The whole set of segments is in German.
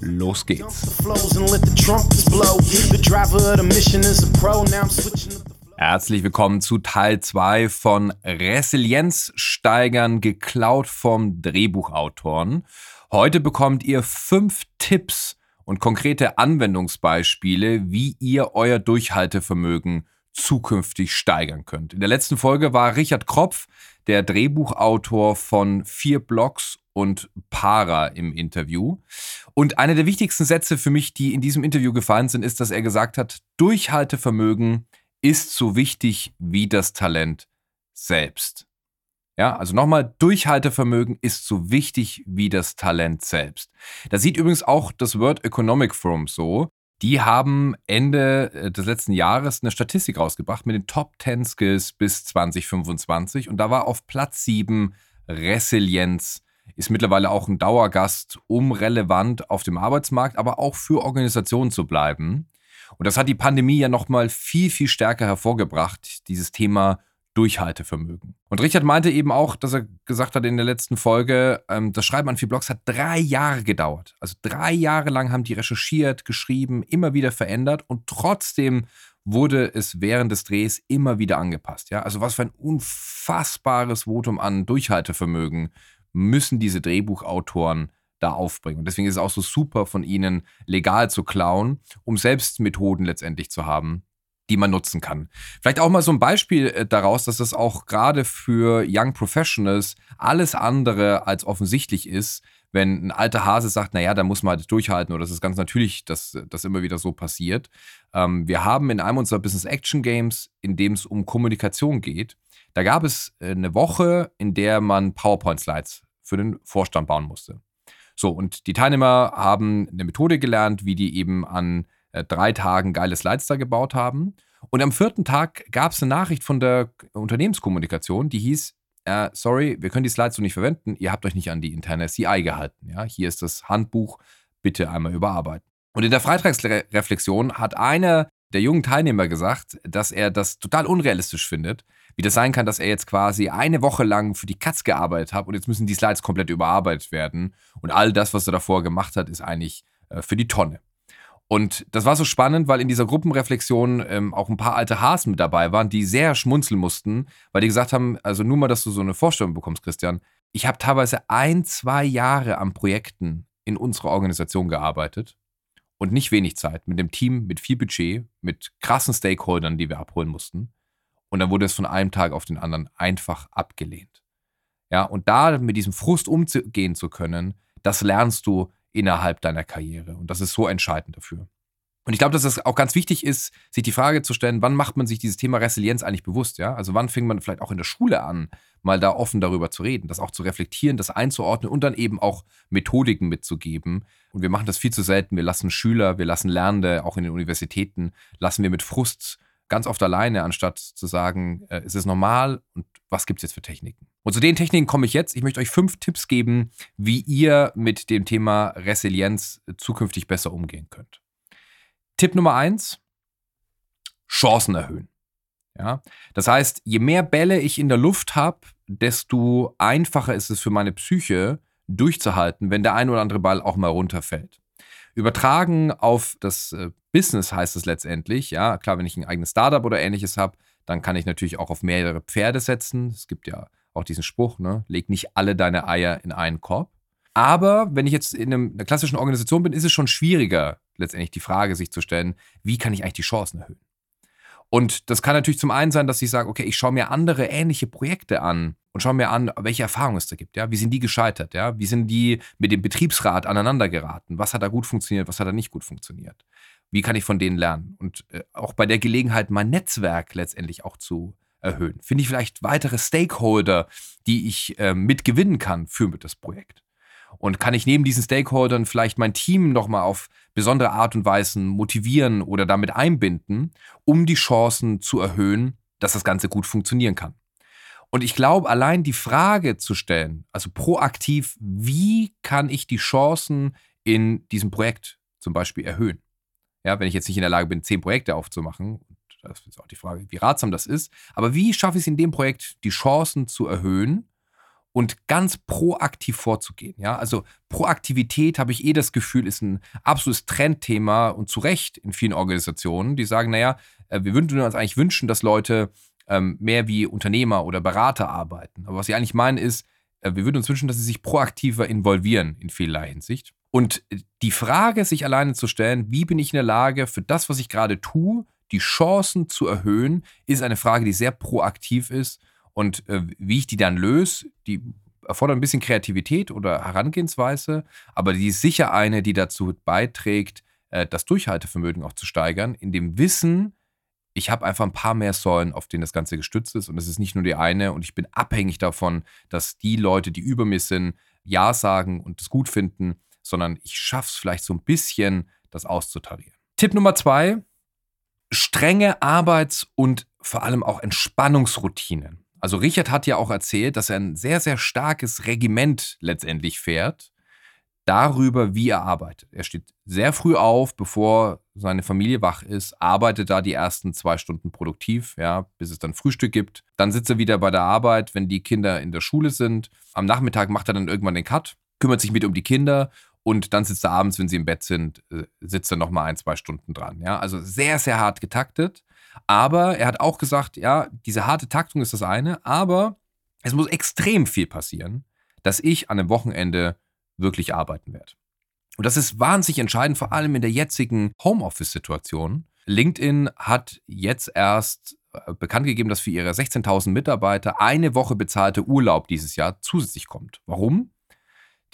los geht's. Herzlich willkommen zu Teil 2 von Resilienz steigern, geklaut vom Drehbuchautoren. Heute bekommt ihr fünf Tipps und konkrete Anwendungsbeispiele, wie ihr euer Durchhaltevermögen zukünftig steigern könnt. In der letzten Folge war Richard Kropf, der Drehbuchautor von vier Blogs und Para im Interview. Und einer der wichtigsten Sätze für mich, die in diesem Interview gefallen sind, ist, dass er gesagt hat, Durchhaltevermögen ist so wichtig wie das Talent selbst. Ja, also nochmal, Durchhaltevermögen ist so wichtig wie das Talent selbst. Da sieht übrigens auch das World Economic Forum so. Die haben Ende äh, des letzten Jahres eine Statistik rausgebracht mit den Top 10 Skills bis 2025 und da war auf Platz 7 Resilienz ist mittlerweile auch ein Dauergast, um relevant auf dem Arbeitsmarkt, aber auch für Organisationen zu bleiben. Und das hat die Pandemie ja nochmal viel, viel stärker hervorgebracht, dieses Thema Durchhaltevermögen. Und Richard meinte eben auch, dass er gesagt hat in der letzten Folge, ähm, das Schreiben an vier Blogs hat drei Jahre gedauert. Also drei Jahre lang haben die recherchiert, geschrieben, immer wieder verändert und trotzdem wurde es während des Drehs immer wieder angepasst. Ja? Also was für ein unfassbares Votum an Durchhaltevermögen müssen diese Drehbuchautoren da aufbringen. Und deswegen ist es auch so super von ihnen legal zu klauen, um selbst Methoden letztendlich zu haben, die man nutzen kann. Vielleicht auch mal so ein Beispiel äh, daraus, dass das auch gerade für Young Professionals alles andere als offensichtlich ist, wenn ein alter Hase sagt, naja, da muss man halt durchhalten oder das ist ganz natürlich, dass das immer wieder so passiert. Ähm, wir haben in einem unserer Business Action Games, in dem es um Kommunikation geht, da gab es äh, eine Woche, in der man PowerPoint-Slides für den Vorstand bauen musste. So, und die Teilnehmer haben eine Methode gelernt, wie die eben an äh, drei Tagen geile Slides da gebaut haben. Und am vierten Tag gab es eine Nachricht von der Unternehmenskommunikation, die hieß, äh, sorry, wir können die Slides so nicht verwenden, ihr habt euch nicht an die interne CI gehalten. Ja? Hier ist das Handbuch, bitte einmal überarbeiten. Und in der Freitagsreflexion hat einer der jungen Teilnehmer gesagt, dass er das total unrealistisch findet, wie das sein kann, dass er jetzt quasi eine Woche lang für die Katz gearbeitet hat und jetzt müssen die Slides komplett überarbeitet werden und all das, was er davor gemacht hat, ist eigentlich äh, für die Tonne. Und das war so spannend, weil in dieser Gruppenreflexion ähm, auch ein paar alte Hasen mit dabei waren, die sehr schmunzeln mussten, weil die gesagt haben, also nur mal, dass du so eine Vorstellung bekommst, Christian. Ich habe teilweise ein, zwei Jahre an Projekten in unserer Organisation gearbeitet und nicht wenig Zeit mit dem Team, mit viel Budget, mit krassen Stakeholdern, die wir abholen mussten. Und dann wurde es von einem Tag auf den anderen einfach abgelehnt. Ja, und da mit diesem Frust umgehen zu können, das lernst du innerhalb deiner Karriere. Und das ist so entscheidend dafür. Und ich glaube, dass es auch ganz wichtig ist, sich die Frage zu stellen, wann macht man sich dieses Thema Resilienz eigentlich bewusst? Ja? Also wann fängt man vielleicht auch in der Schule an, mal da offen darüber zu reden, das auch zu reflektieren, das einzuordnen und dann eben auch Methodiken mitzugeben. Und wir machen das viel zu selten. Wir lassen Schüler, wir lassen Lernende, auch in den Universitäten, lassen wir mit Frust ganz oft alleine, anstatt zu sagen, äh, ist es normal und was gibt es jetzt für Techniken? Und zu den Techniken komme ich jetzt. Ich möchte euch fünf Tipps geben, wie ihr mit dem Thema Resilienz zukünftig besser umgehen könnt. Tipp Nummer eins: Chancen erhöhen. Ja? Das heißt, je mehr Bälle ich in der Luft habe, desto einfacher ist es für meine Psyche durchzuhalten, wenn der ein oder andere Ball auch mal runterfällt. Übertragen auf das äh, Business heißt es letztendlich, ja, klar, wenn ich ein eigenes Startup oder ähnliches habe, dann kann ich natürlich auch auf mehrere Pferde setzen. Es gibt ja auch diesen Spruch, ne, leg nicht alle deine Eier in einen Korb. Aber wenn ich jetzt in einer klassischen Organisation bin, ist es schon schwieriger, letztendlich die Frage sich zu stellen, wie kann ich eigentlich die Chancen erhöhen? Und das kann natürlich zum einen sein, dass ich sage, okay, ich schaue mir andere ähnliche Projekte an und schaue mir an, welche Erfahrungen es da gibt. Ja? Wie sind die gescheitert? Ja? Wie sind die mit dem Betriebsrat aneinander geraten? Was hat da gut funktioniert? Was hat da nicht gut funktioniert? Wie kann ich von denen lernen? Und äh, auch bei der Gelegenheit, mein Netzwerk letztendlich auch zu erhöhen. Finde ich vielleicht weitere Stakeholder, die ich äh, mitgewinnen kann für das Projekt. Und kann ich neben diesen Stakeholdern vielleicht mein Team nochmal auf besondere Art und Weise motivieren oder damit einbinden, um die Chancen zu erhöhen, dass das Ganze gut funktionieren kann. Und ich glaube, allein die Frage zu stellen, also proaktiv, wie kann ich die Chancen in diesem Projekt zum Beispiel erhöhen? Ja, wenn ich jetzt nicht in der Lage bin, zehn Projekte aufzumachen, das ist auch die Frage, wie ratsam das ist, aber wie schaffe ich es in dem Projekt, die Chancen zu erhöhen und ganz proaktiv vorzugehen? Ja, also Proaktivität habe ich eh das Gefühl, ist ein absolutes Trendthema und zu Recht in vielen Organisationen, die sagen, naja, äh, wir würden uns eigentlich wünschen, dass Leute ähm, mehr wie Unternehmer oder Berater arbeiten. Aber was sie eigentlich meinen ist, äh, wir würden uns wünschen, dass sie sich proaktiver involvieren in vielerlei Hinsicht. Und äh, die Frage, sich alleine zu stellen, wie bin ich in der Lage, für das, was ich gerade tue, die Chancen zu erhöhen, ist eine Frage, die sehr proaktiv ist. Und äh, wie ich die dann löse, die erfordert ein bisschen Kreativität oder Herangehensweise, aber die ist sicher eine, die dazu beiträgt, äh, das Durchhaltevermögen auch zu steigern, in dem Wissen, ich habe einfach ein paar mehr Säulen, auf denen das Ganze gestützt ist. Und es ist nicht nur die eine. Und ich bin abhängig davon, dass die Leute, die über mir sind, Ja sagen und es gut finden, sondern ich schaffe es vielleicht so ein bisschen, das auszutarieren. Tipp Nummer zwei: strenge Arbeits- und vor allem auch Entspannungsroutinen. Also Richard hat ja auch erzählt, dass er ein sehr, sehr starkes Regiment letztendlich fährt darüber, wie er arbeitet. Er steht sehr früh auf, bevor seine Familie wach ist, arbeitet da die ersten zwei Stunden produktiv, ja, bis es dann Frühstück gibt. Dann sitzt er wieder bei der Arbeit, wenn die Kinder in der Schule sind. Am Nachmittag macht er dann irgendwann den Cut, kümmert sich mit um die Kinder und dann sitzt er abends, wenn sie im Bett sind, äh, sitzt er nochmal ein, zwei Stunden dran. Ja, also sehr, sehr hart getaktet. Aber er hat auch gesagt, ja, diese harte Taktung ist das eine, aber es muss extrem viel passieren, dass ich an einem Wochenende wirklich arbeiten werde. Und das ist wahnsinnig entscheidend, vor allem in der jetzigen Homeoffice-Situation. LinkedIn hat jetzt erst äh, bekannt gegeben, dass für ihre 16.000 Mitarbeiter eine Woche bezahlte Urlaub dieses Jahr zusätzlich kommt. Warum?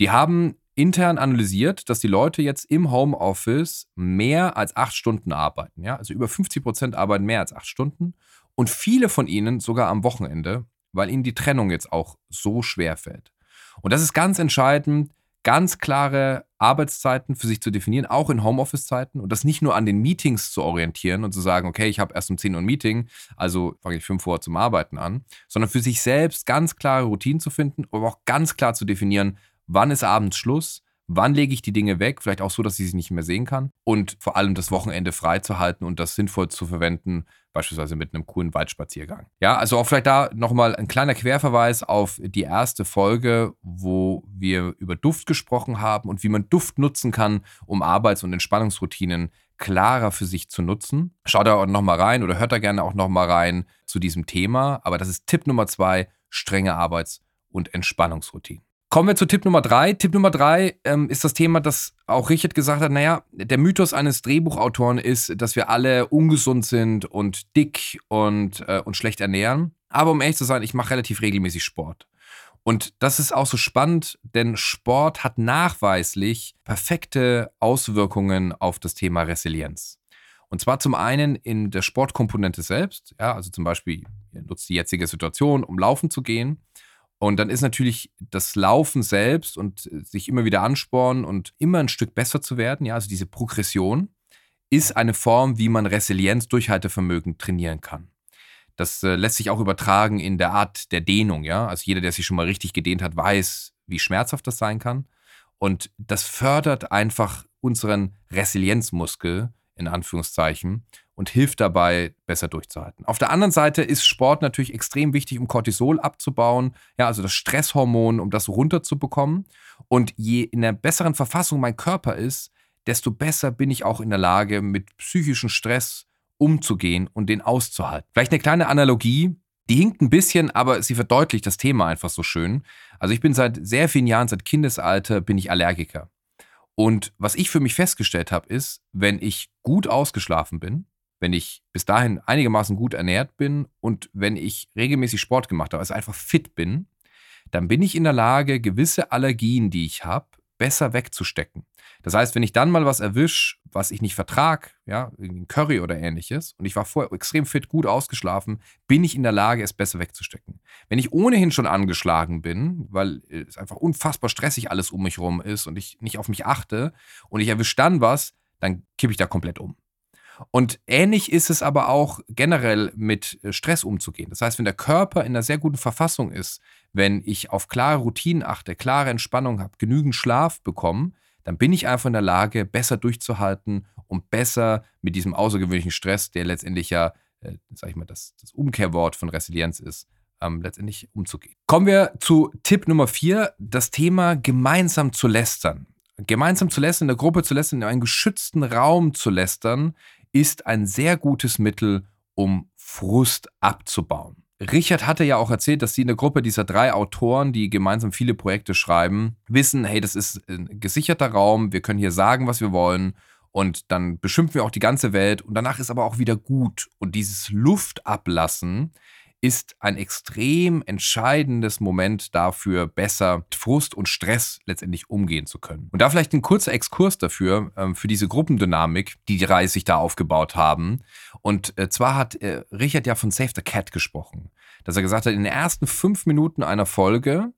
Die haben intern analysiert, dass die Leute jetzt im Homeoffice mehr als acht Stunden arbeiten. Ja? Also über 50 Prozent arbeiten mehr als acht Stunden und viele von ihnen sogar am Wochenende, weil ihnen die Trennung jetzt auch so schwer fällt. Und das ist ganz entscheidend, ganz klare Arbeitszeiten für sich zu definieren, auch in Homeoffice-Zeiten und das nicht nur an den Meetings zu orientieren und zu sagen, okay, ich habe erst um 10 Uhr ein Meeting, also fange ich 5 Uhr zum Arbeiten an, sondern für sich selbst ganz klare Routinen zu finden, aber auch ganz klar zu definieren, wann ist abends Schluss, wann lege ich die Dinge weg, vielleicht auch so, dass ich sie nicht mehr sehen kann und vor allem das Wochenende frei zu halten und das sinnvoll zu verwenden, beispielsweise mit einem coolen Waldspaziergang. Ja, also auch vielleicht da nochmal ein kleiner Querverweis auf die erste Folge, wo wir über Duft gesprochen haben und wie man Duft nutzen kann, um Arbeits- und Entspannungsroutinen klarer für sich zu nutzen. Schaut da auch nochmal rein oder hört da gerne auch nochmal rein zu diesem Thema. Aber das ist Tipp Nummer zwei, strenge Arbeits- und Entspannungsroutinen. Kommen wir zu Tipp Nummer drei. Tipp Nummer drei ähm, ist das Thema, das auch Richard gesagt hat, naja, der Mythos eines Drehbuchautoren ist, dass wir alle ungesund sind und dick und, äh, und schlecht ernähren. Aber um ehrlich zu sein, ich mache relativ regelmäßig Sport. Und das ist auch so spannend, denn Sport hat nachweislich perfekte Auswirkungen auf das Thema Resilienz. Und zwar zum einen in der Sportkomponente selbst, ja, also zum Beispiel, nutzt die jetzige Situation, um laufen zu gehen. Und dann ist natürlich das Laufen selbst und äh, sich immer wieder anspornen und immer ein Stück besser zu werden, ja, also diese Progression, ist eine Form, wie man Resilienz, Durchhaltevermögen trainieren kann. Das äh, lässt sich auch übertragen in der Art der Dehnung, ja. Also jeder, der sich schon mal richtig gedehnt hat, weiß, wie schmerzhaft das sein kann. Und das fördert einfach unseren Resilienzmuskel, in Anführungszeichen, und hilft dabei, besser durchzuhalten. Auf der anderen Seite ist Sport natürlich extrem wichtig, um Cortisol abzubauen, ja, also das Stresshormon, um das runterzubekommen. Und je in der besseren Verfassung mein Körper ist, desto besser bin ich auch in der Lage, mit psychischem Stress umzugehen und den auszuhalten. Vielleicht eine kleine Analogie, die hinkt ein bisschen, aber sie verdeutlicht das Thema einfach so schön. Also ich bin seit sehr vielen Jahren, seit Kindesalter, bin ich Allergiker. Und was ich für mich festgestellt habe, ist, wenn ich gut ausgeschlafen bin, wenn ich bis dahin einigermaßen gut ernährt bin und wenn ich regelmäßig Sport gemacht habe, also einfach fit bin, dann bin ich in der Lage, gewisse Allergien, die ich habe, besser wegzustecken. Das heißt, wenn ich dann mal was erwische, was ich nicht vertrag, ja, ein Curry oder ähnliches, und ich war vorher extrem fit, gut ausgeschlafen, bin ich in der Lage, es besser wegzustecken. Wenn ich ohnehin schon angeschlagen bin, weil es einfach unfassbar stressig alles um mich rum ist und ich nicht auf mich achte und ich erwische dann was, dann kippe ich da komplett um. Und ähnlich ist es aber auch generell mit äh, Stress umzugehen. Das heißt, wenn der Körper in einer sehr guten Verfassung ist, wenn ich auf klare Routinen achte, klare Entspannung habe, genügend Schlaf bekomme, dann bin ich einfach in der Lage, besser durchzuhalten und besser mit diesem außergewöhnlichen Stress, der letztendlich ja, äh, sag ich mal, das, das Umkehrwort von Resilienz ist, ähm, letztendlich umzugehen. Kommen wir zu Tipp Nummer vier, das Thema gemeinsam zu lästern. Gemeinsam zu lästern, in der Gruppe zu lästern, in einem geschützten Raum zu lästern, ist ein sehr gutes Mittel, um Frust abzubauen. Richard hatte ja auch erzählt, dass sie in der Gruppe dieser drei Autoren, die gemeinsam viele Projekte schreiben, wissen, hey, das ist ein gesicherter Raum, wir können hier sagen, was wir wollen und dann beschimpfen wir auch die ganze Welt und danach ist aber auch wieder gut. Und dieses Luftablassen ist ein extrem entscheidendes Moment dafür, besser mit Frust und Stress letztendlich umgehen zu können. Und da vielleicht ein kurzer Exkurs dafür, ähm, für diese Gruppendynamik, die die Reihe sich da aufgebaut haben. Und äh, zwar hat äh, Richard ja von Save the Cat gesprochen, dass er gesagt hat, in den ersten fünf Minuten einer Folge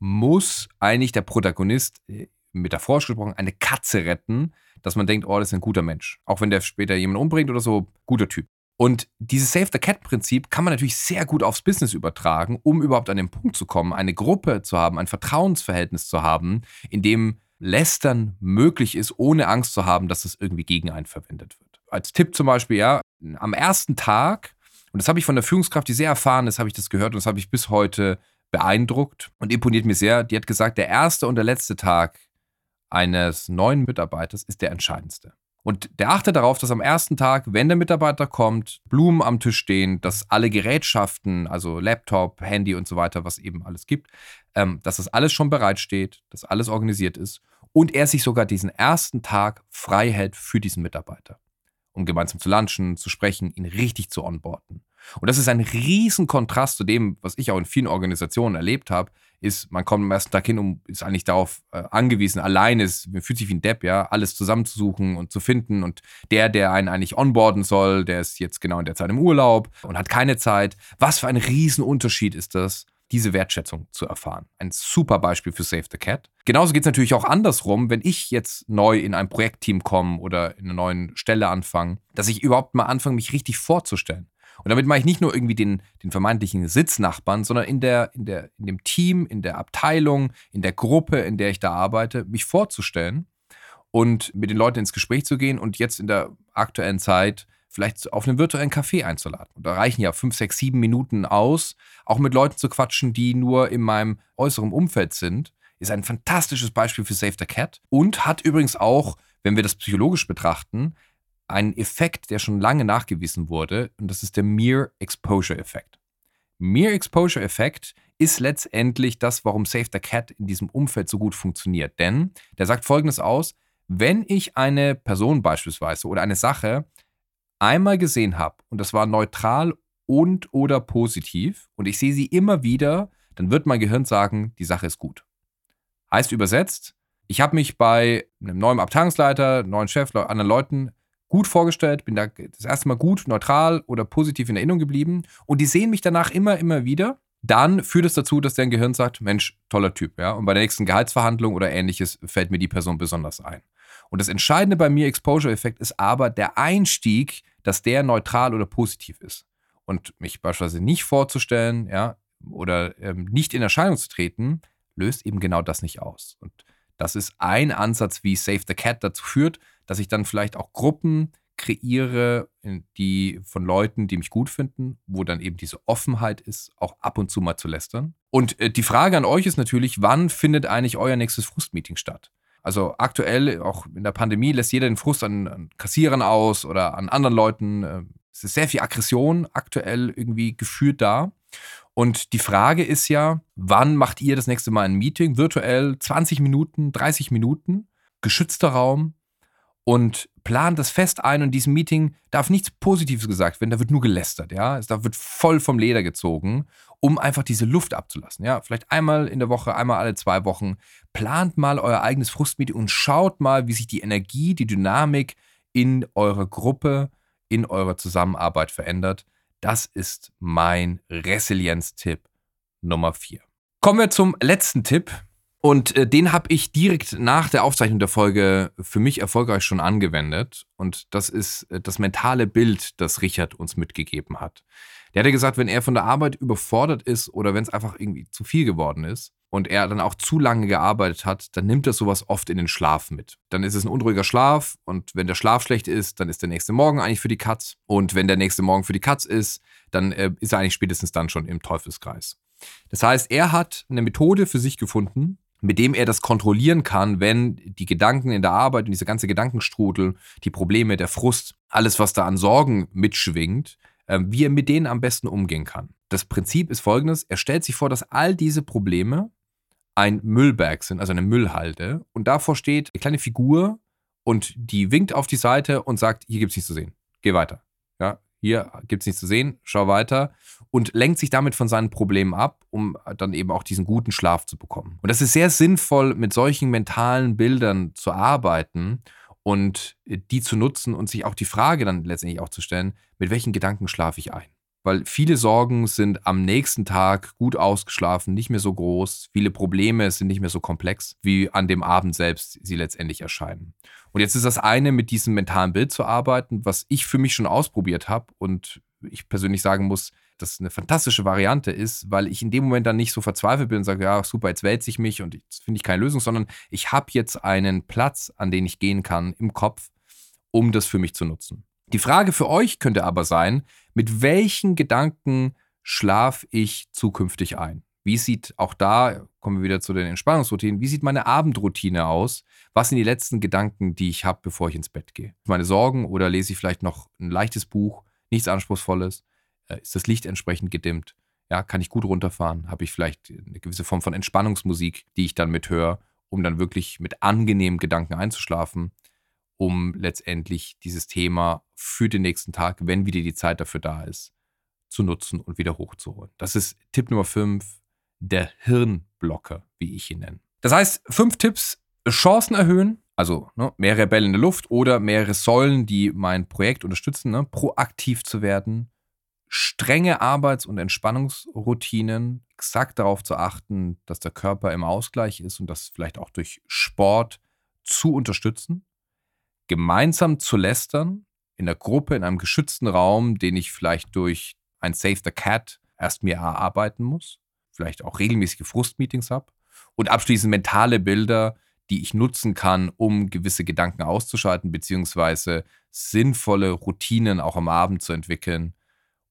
muss eigentlich der Protagonist, äh, metaphorisch gesprochen, eine Katze retten, dass man denkt, oh, das ist ein guter Mensch. Auch wenn der später jemanden umbringt oder so, guter Typ. Und dieses Save the Cat-Prinzip kann man natürlich sehr gut aufs Business übertragen, um überhaupt an den Punkt zu kommen, eine Gruppe zu haben, ein Vertrauensverhältnis zu haben, in dem Lästern möglich ist, ohne Angst zu haben, dass es irgendwie gegen einen verwendet wird. Als Tipp zum Beispiel, ja, am ersten Tag, und das habe ich von der Führungskraft, die sehr erfahren ist, habe ich das gehört und das habe ich bis heute beeindruckt und imponiert mir sehr. Die hat gesagt, der erste und der letzte Tag eines neuen Mitarbeiters ist der entscheidendste. Und der achtet darauf, dass am ersten Tag, wenn der Mitarbeiter kommt, Blumen am Tisch stehen, dass alle Gerätschaften, also Laptop, Handy und so weiter, was eben alles gibt, ähm, dass das alles schon bereitsteht, dass alles organisiert ist und er sich sogar diesen ersten Tag frei hält für diesen Mitarbeiter, um gemeinsam zu lunchen, zu sprechen, ihn richtig zu onboarden. Und das ist ein riesen Kontrast zu dem, was ich auch in vielen Organisationen erlebt habe, ist, man kommt am ersten Tag hin und ist eigentlich darauf äh, angewiesen, alleine ist, man fühlt sich wie ein Depp, ja, alles zusammenzusuchen und zu finden. Und der, der einen eigentlich onboarden soll, der ist jetzt genau in der Zeit im Urlaub und hat keine Zeit. Was für ein Riesenunterschied ist das, diese Wertschätzung zu erfahren. Ein super Beispiel für Save the Cat. Genauso geht es natürlich auch andersrum, wenn ich jetzt neu in ein Projektteam komme oder in einer neuen Stelle anfange, dass ich überhaupt mal anfange, mich richtig vorzustellen. Und damit mache ich nicht nur irgendwie den, den vermeintlichen Sitznachbarn, sondern in, der, in, der, in dem Team, in der Abteilung, in der Gruppe, in der ich da arbeite, mich vorzustellen und mit den Leuten ins Gespräch zu gehen und jetzt in der aktuellen Zeit vielleicht auf einen virtuellen Café einzuladen. Und da reichen ja fünf, sechs, sieben Minuten aus, auch mit Leuten zu quatschen, die nur in meinem äußeren Umfeld sind. Ist ein fantastisches Beispiel für Save the Cat und hat übrigens auch, wenn wir das psychologisch betrachten, einen Effekt, der schon lange nachgewiesen wurde, und das ist der Mere Exposure Effekt. Mere Exposure Effekt ist letztendlich das, warum Save the Cat in diesem Umfeld so gut funktioniert. Denn der sagt folgendes aus: Wenn ich eine Person beispielsweise oder eine Sache einmal gesehen habe und das war neutral und oder positiv und ich sehe sie immer wieder, dann wird mein Gehirn sagen, die Sache ist gut. Heißt übersetzt, ich habe mich bei einem neuen Abteilungsleiter, neuen Chef, anderen Leuten gut vorgestellt, bin da das erste Mal gut, neutral oder positiv in Erinnerung geblieben und die sehen mich danach immer, immer wieder, dann führt es dazu, dass dein Gehirn sagt, Mensch, toller Typ, ja. Und bei der nächsten Gehaltsverhandlung oder ähnliches fällt mir die Person besonders ein. Und das Entscheidende bei mir Exposure-Effekt ist aber der Einstieg, dass der neutral oder positiv ist. Und mich beispielsweise nicht vorzustellen, ja, oder ähm, nicht in Erscheinung zu treten, löst eben genau das nicht aus. Und das ist ein Ansatz, wie Save the Cat dazu führt, dass ich dann vielleicht auch Gruppen kreiere, die von Leuten, die mich gut finden, wo dann eben diese Offenheit ist, auch ab und zu mal zu lästern. Und äh, die Frage an euch ist natürlich, wann findet eigentlich euer nächstes Frustmeeting statt? Also aktuell, auch in der Pandemie, lässt jeder den Frust an, an Kassierern aus oder an anderen Leuten. Äh, es ist sehr viel Aggression aktuell irgendwie geführt da. Und die Frage ist ja, wann macht ihr das nächste Mal ein Meeting? Virtuell 20 Minuten, 30 Minuten, geschützter Raum, und plant das fest ein und in diesem Meeting darf nichts Positives gesagt werden, da wird nur gelästert, ja. Da wird voll vom Leder gezogen, um einfach diese Luft abzulassen, ja. Vielleicht einmal in der Woche, einmal alle zwei Wochen. Plant mal euer eigenes Frustmeeting und schaut mal, wie sich die Energie, die Dynamik in eurer Gruppe, in eurer Zusammenarbeit verändert. Das ist mein Resilienz-Tipp Nummer vier. Kommen wir zum letzten Tipp. Und äh, den habe ich direkt nach der Aufzeichnung der Folge für mich erfolgreich schon angewendet. Und das ist äh, das mentale Bild, das Richard uns mitgegeben hat. Der hatte gesagt, wenn er von der Arbeit überfordert ist oder wenn es einfach irgendwie zu viel geworden ist und er dann auch zu lange gearbeitet hat, dann nimmt er sowas oft in den Schlaf mit. Dann ist es ein unruhiger Schlaf und wenn der Schlaf schlecht ist, dann ist der nächste Morgen eigentlich für die Katz. Und wenn der nächste Morgen für die Katz ist, dann äh, ist er eigentlich spätestens dann schon im Teufelskreis. Das heißt, er hat eine Methode für sich gefunden, mit dem er das kontrollieren kann, wenn die Gedanken in der Arbeit und diese ganze Gedankenstrudel, die Probleme, der Frust, alles, was da an Sorgen mitschwingt, äh, wie er mit denen am besten umgehen kann. Das Prinzip ist folgendes: Er stellt sich vor, dass all diese Probleme ein Müllberg sind, also eine Müllhalde, und davor steht eine kleine Figur und die winkt auf die Seite und sagt: Hier gibt es nichts zu sehen. Geh weiter. Ja, hier gibt es nichts zu sehen, schau weiter und lenkt sich damit von seinen Problemen ab, um dann eben auch diesen guten Schlaf zu bekommen. Und das ist sehr sinnvoll, mit solchen mentalen Bildern zu arbeiten und die zu nutzen und sich auch die Frage dann letztendlich auch zu stellen, mit welchen Gedanken schlafe ich ein? Weil viele Sorgen sind am nächsten Tag gut ausgeschlafen, nicht mehr so groß. Viele Probleme sind nicht mehr so komplex, wie an dem Abend selbst sie letztendlich erscheinen. Und jetzt ist das eine, mit diesem mentalen Bild zu arbeiten, was ich für mich schon ausprobiert habe und ich persönlich sagen muss, dass eine fantastische Variante ist, weil ich in dem Moment dann nicht so verzweifelt bin und sage, ja, super, jetzt wälze ich mich und jetzt finde ich keine Lösung, sondern ich habe jetzt einen Platz, an den ich gehen kann im Kopf, um das für mich zu nutzen. Die Frage für euch könnte aber sein, mit welchen Gedanken schlafe ich zukünftig ein? Wie sieht auch da, kommen wir wieder zu den Entspannungsroutinen, wie sieht meine Abendroutine aus? Was sind die letzten Gedanken, die ich habe, bevor ich ins Bett gehe? Meine Sorgen oder lese ich vielleicht noch ein leichtes Buch, nichts Anspruchsvolles? Äh, ist das Licht entsprechend gedimmt? Ja, kann ich gut runterfahren? Habe ich vielleicht eine gewisse Form von Entspannungsmusik, die ich dann mithöre, um dann wirklich mit angenehmen Gedanken einzuschlafen? um letztendlich dieses Thema für den nächsten Tag, wenn wieder die Zeit dafür da ist, zu nutzen und wieder hochzuholen. Das ist Tipp Nummer 5, der Hirnblocker, wie ich ihn nenne. Das heißt, fünf Tipps, Chancen erhöhen, also ne, mehrere Bälle in der Luft oder mehrere Säulen, die mein Projekt unterstützen, ne, proaktiv zu werden, strenge Arbeits- und Entspannungsroutinen, exakt darauf zu achten, dass der Körper im Ausgleich ist und das vielleicht auch durch Sport zu unterstützen gemeinsam zu lästern, in der Gruppe, in einem geschützten Raum, den ich vielleicht durch ein Save the Cat erst mir erarbeiten muss, vielleicht auch regelmäßige Frustmeetings habe und abschließend mentale Bilder, die ich nutzen kann, um gewisse Gedanken auszuschalten, beziehungsweise sinnvolle Routinen auch am Abend zu entwickeln,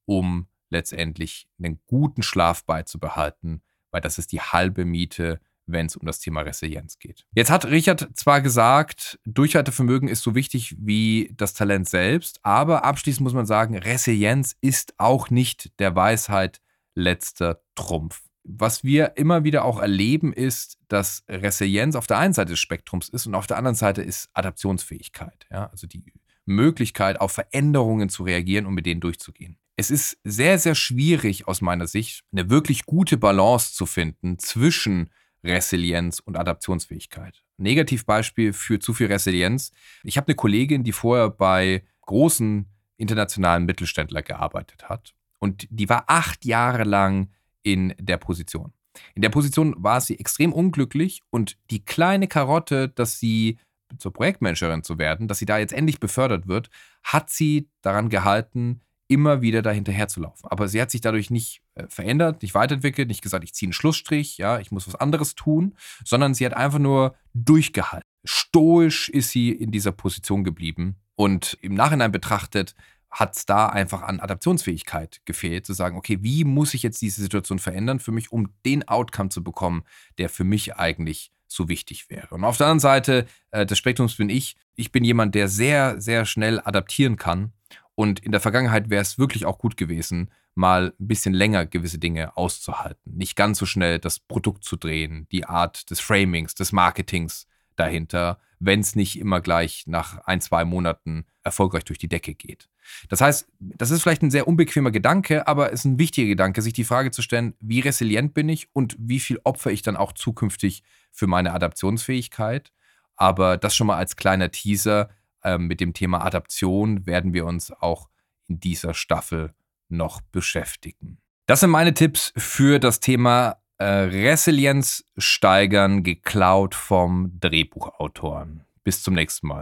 um letztendlich einen guten Schlaf beizubehalten, weil das ist die halbe Miete wenn es um das Thema Resilienz geht. Jetzt hat Richard zwar gesagt, Durchhaltevermögen ist so wichtig wie das Talent selbst, aber abschließend muss man sagen, Resilienz ist auch nicht der Weisheit letzter Trumpf. Was wir immer wieder auch erleben, ist, dass Resilienz auf der einen Seite des Spektrums ist und auf der anderen Seite ist Adaptionsfähigkeit. Ja? Also die Möglichkeit, auf Veränderungen zu reagieren und mit denen durchzugehen. Es ist sehr, sehr schwierig aus meiner Sicht, eine wirklich gute Balance zu finden zwischen Resilienz und Adaptionsfähigkeit. Negativbeispiel für zu viel Resilienz. Ich habe eine Kollegin, die vorher bei großen internationalen Mittelständlern gearbeitet hat und die war acht Jahre lang in der Position. In der Position war sie extrem unglücklich und die kleine Karotte, dass sie zur Projektmanagerin zu werden, dass sie da jetzt endlich befördert wird, hat sie daran gehalten, immer wieder dahinterher zu laufen. Aber sie hat sich dadurch nicht äh, verändert, nicht weiterentwickelt, nicht gesagt, ich ziehe einen Schlussstrich, ja, ich muss was anderes tun, sondern sie hat einfach nur durchgehalten. Stoisch ist sie in dieser Position geblieben und im Nachhinein betrachtet hat es da einfach an Adaptionsfähigkeit gefehlt, zu sagen, okay, wie muss ich jetzt diese Situation verändern für mich, um den Outcome zu bekommen, der für mich eigentlich so wichtig wäre. Und auf der anderen Seite äh, des Spektrums bin ich. Ich bin jemand, der sehr, sehr schnell adaptieren kann und in der Vergangenheit wäre es wirklich auch gut gewesen, mal ein bisschen länger gewisse Dinge auszuhalten. Nicht ganz so schnell das Produkt zu drehen, die Art des Framings, des Marketings dahinter, wenn es nicht immer gleich nach ein, zwei Monaten erfolgreich durch die Decke geht. Das heißt, das ist vielleicht ein sehr unbequemer Gedanke, aber es ist ein wichtiger Gedanke, sich die Frage zu stellen, wie resilient bin ich und wie viel opfer ich dann auch zukünftig für meine Adaptionsfähigkeit. Aber das schon mal als kleiner Teaser. Äh, mit dem Thema Adaption werden wir uns auch in dieser Staffel noch beschäftigen. Das sind meine Tipps für das Thema äh, Resilienz steigern, geklaut vom Drehbuchautoren. Bis zum nächsten Mal.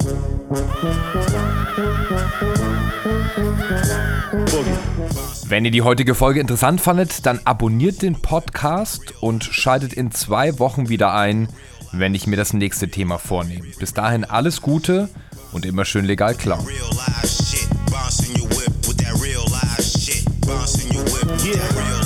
Wenn ihr die heutige Folge interessant fandet, dann abonniert den Podcast und schaltet in zwei Wochen wieder ein, wenn ich mir das nächste Thema vornehme. Bis dahin alles Gute und immer schön legal klauen. Yeah.